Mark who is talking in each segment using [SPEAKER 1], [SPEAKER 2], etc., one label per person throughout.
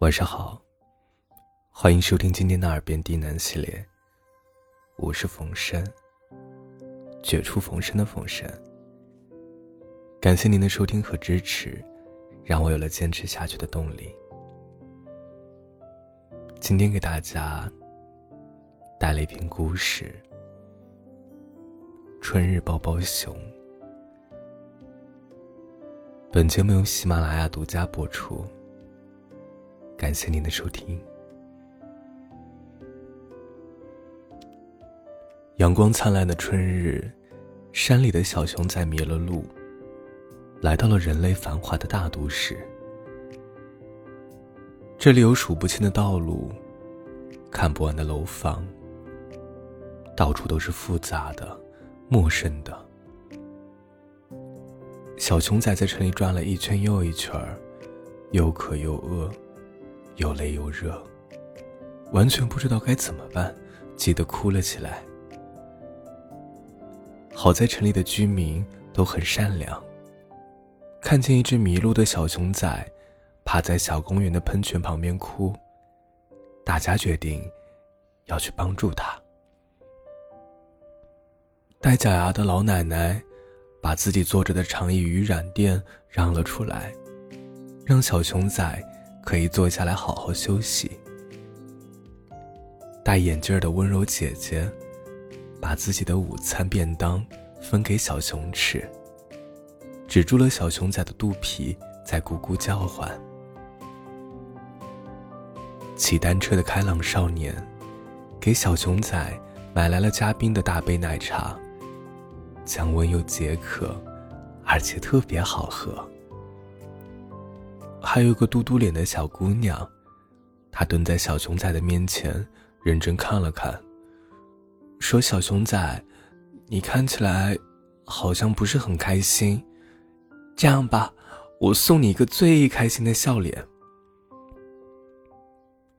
[SPEAKER 1] 晚上好，欢迎收听今天的耳边低喃系列。我是冯生，绝处逢生的冯生。感谢您的收听和支持，让我有了坚持下去的动力。今天给大家带了一篇故事《春日抱抱熊》。本节目由喜马拉雅独家播出。感谢您的收听。阳光灿烂的春日，山里的小熊仔迷了路，来到了人类繁华的大都市。这里有数不清的道路，看不完的楼房，到处都是复杂的、陌生的。小熊仔在城里转了一圈又一圈儿又渴又饿。又累又热，完全不知道该怎么办，急得哭了起来。好在城里的居民都很善良，看见一只迷路的小熊仔趴在小公园的喷泉旁边哭，大家决定要去帮助他。戴假牙的老奶奶把自己坐着的长椅与软垫让了出来，让小熊仔。可以坐下来好好休息。戴眼镜的温柔姐姐，把自己的午餐便当分给小熊吃，止住了小熊仔的肚皮在咕咕叫唤。骑单车的开朗少年，给小熊仔买来了加冰的大杯奶茶，降温又解渴，而且特别好喝。还有个嘟嘟脸的小姑娘，她蹲在小熊仔的面前，认真看了看，说：“小熊仔，你看起来好像不是很开心。这样吧，我送你一个最开心的笑脸。”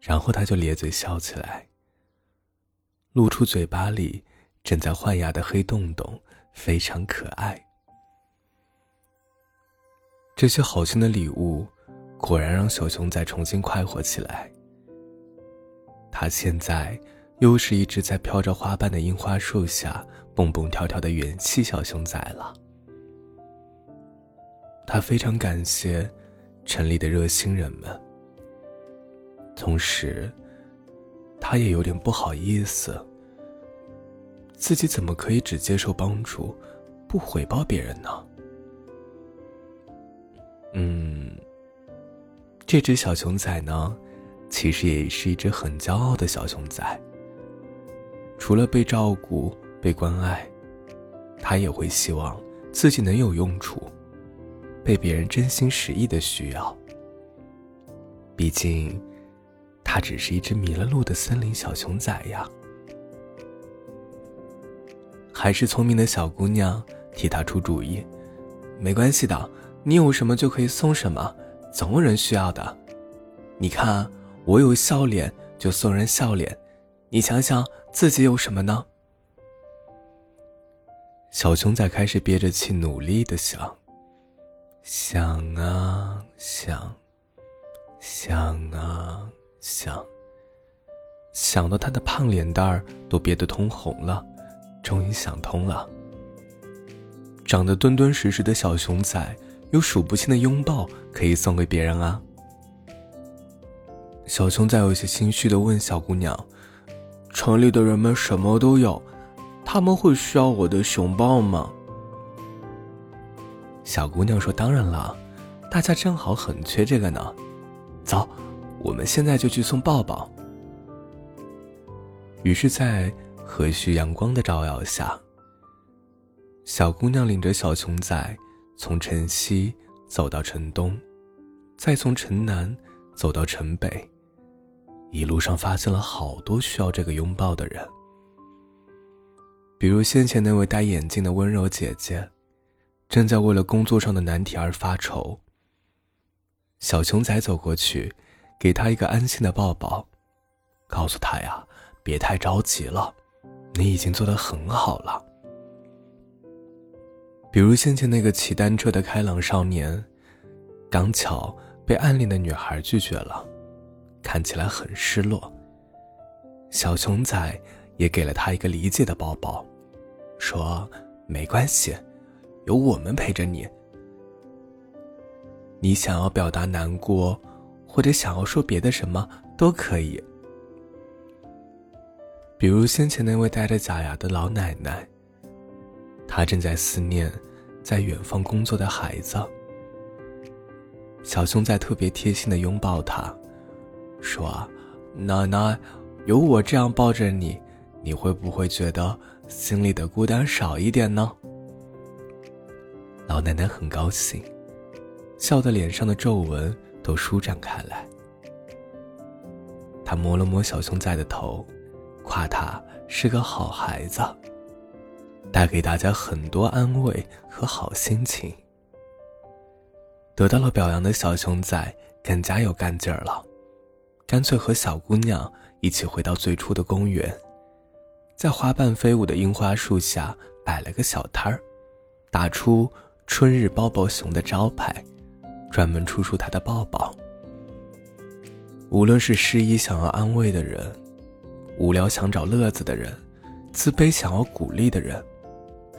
[SPEAKER 1] 然后他就咧嘴笑起来，露出嘴巴里正在换牙的黑洞洞，非常可爱。这些好心的礼物。果然让小熊仔重新快活起来。他现在又是一只在飘着花瓣的樱花树下蹦蹦跳跳的元气小熊仔了。他非常感谢城里的热心人们，同时，他也有点不好意思，自己怎么可以只接受帮助，不回报别人呢？嗯。这只小熊仔呢，其实也是一只很骄傲的小熊仔。除了被照顾、被关爱，它也会希望自己能有用处，被别人真心实意的需要。毕竟，它只是一只迷了路的森林小熊仔呀。还是聪明的小姑娘替他出主意：“没关系的，你有什么就可以送什么。”总有人需要的，你看，我有笑脸就送人笑脸，你想想自己有什么呢？小熊仔开始憋着气，努力的想，想啊想，想啊想，想到他的胖脸蛋儿都憋得通红了，终于想通了。长得敦敦实实的小熊仔。有数不清的拥抱可以送给别人啊！小熊仔有些心虚的问小姑娘：“城里的人们什么都有，他们会需要我的熊抱吗？”小姑娘说：“当然了，大家正好很缺这个呢。走，我们现在就去送抱抱。”于是，在和煦阳光的照耀下，小姑娘领着小熊仔。从城西走到城东，再从城南走到城北，一路上发现了好多需要这个拥抱的人。比如先前那位戴眼镜的温柔姐姐，正在为了工作上的难题而发愁。小熊仔走过去，给她一个安心的抱抱，告诉她呀，别太着急了，你已经做得很好了。比如先前那个骑单车的开朗少年，刚巧被暗恋的女孩拒绝了，看起来很失落。小熊仔也给了他一个理解的抱抱，说：“没关系，有我们陪着你。你想要表达难过，或者想要说别的什么都可以。比如先前那位戴着假牙的老奶奶，他正在思念在远方工作的孩子。小熊仔特别贴心的拥抱他，说：‘奶奶。’”有我这样抱着你，你会不会觉得心里的孤单少一点呢？老奶奶很高兴，笑得脸上的皱纹都舒展开来。她摸了摸小熊仔的头，夸他是个好孩子，带给大家很多安慰和好心情。得到了表扬的小熊仔更加有干劲儿了，干脆和小姑娘。一起回到最初的公园，在花瓣飞舞的樱花树下摆了个小摊儿，打出“春日抱抱熊”的招牌，专门出售他的抱抱。无论是失意想要安慰的人，无聊想找乐子的人，自卑想要鼓励的人，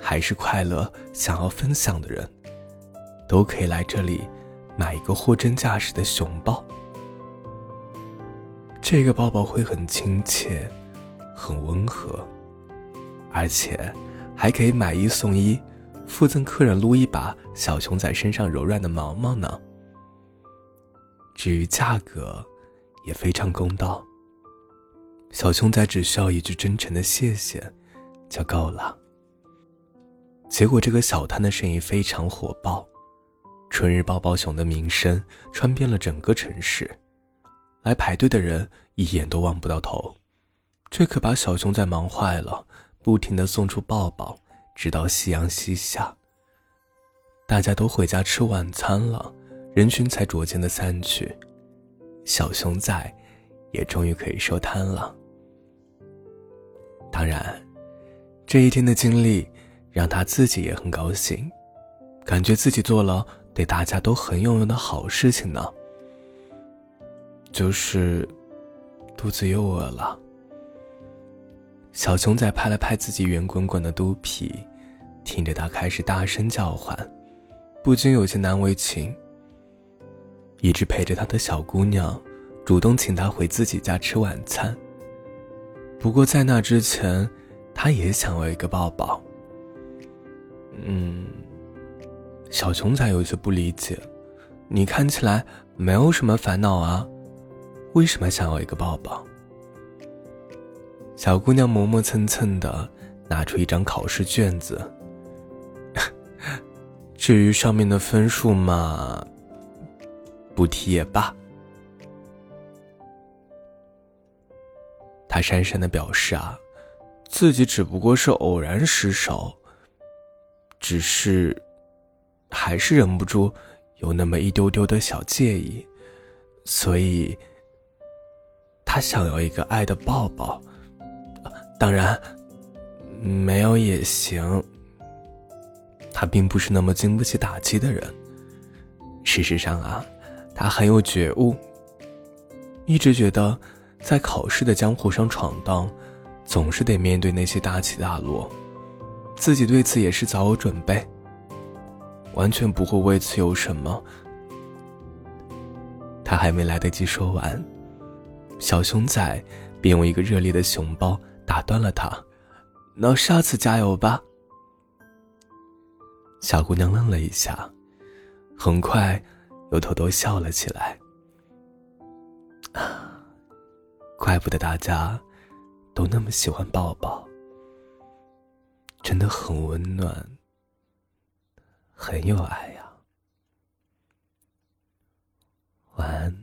[SPEAKER 1] 还是快乐想要分享的人，都可以来这里买一个货真价实的熊抱。这个抱抱会很亲切，很温和，而且还可以买一送一，附赠客人撸一把小熊仔身上柔软的毛毛呢。至于价格，也非常公道。小熊仔只需要一句真诚的谢谢，就够了。结果这个小摊的生意非常火爆，春日抱抱熊的名声传遍了整个城市。来排队的人一眼都望不到头，这可把小熊仔忙坏了，不停的送出抱抱，直到夕阳西下。大家都回家吃晚餐了，人群才逐渐的散去，小熊仔也终于可以收摊了。当然，这一天的经历让他自己也很高兴，感觉自己做了对大家都很有用的好事情呢。就是肚子又饿了。小熊仔拍了拍自己圆滚滚的肚皮，听着他开始大声叫唤，不禁有些难为情。一直陪着他的小姑娘，主动请他回自己家吃晚餐。不过在那之前，他也想要一个抱抱。嗯，小熊仔有些不理解，你看起来没有什么烦恼啊。为什么想要一个抱抱？小姑娘磨磨蹭蹭的拿出一张考试卷子。至于上面的分数嘛，不提也罢。她讪讪的表示啊，自己只不过是偶然失手，只是还是忍不住有那么一丢丢的小介意，所以。他想要一个爱的抱抱，当然，没有也行。他并不是那么经不起打击的人。事实上啊，他很有觉悟。一直觉得，在考试的江湖上闯荡，总是得面对那些大起大落，自己对此也是早有准备，完全不会为此有什么。他还没来得及说完。小熊仔便用一个热烈的熊抱打断了他，那下次加油吧。小姑娘愣了一下，很快又偷偷笑了起来。啊，怪不得大家都那么喜欢抱抱，真的很温暖，很有爱呀。晚安。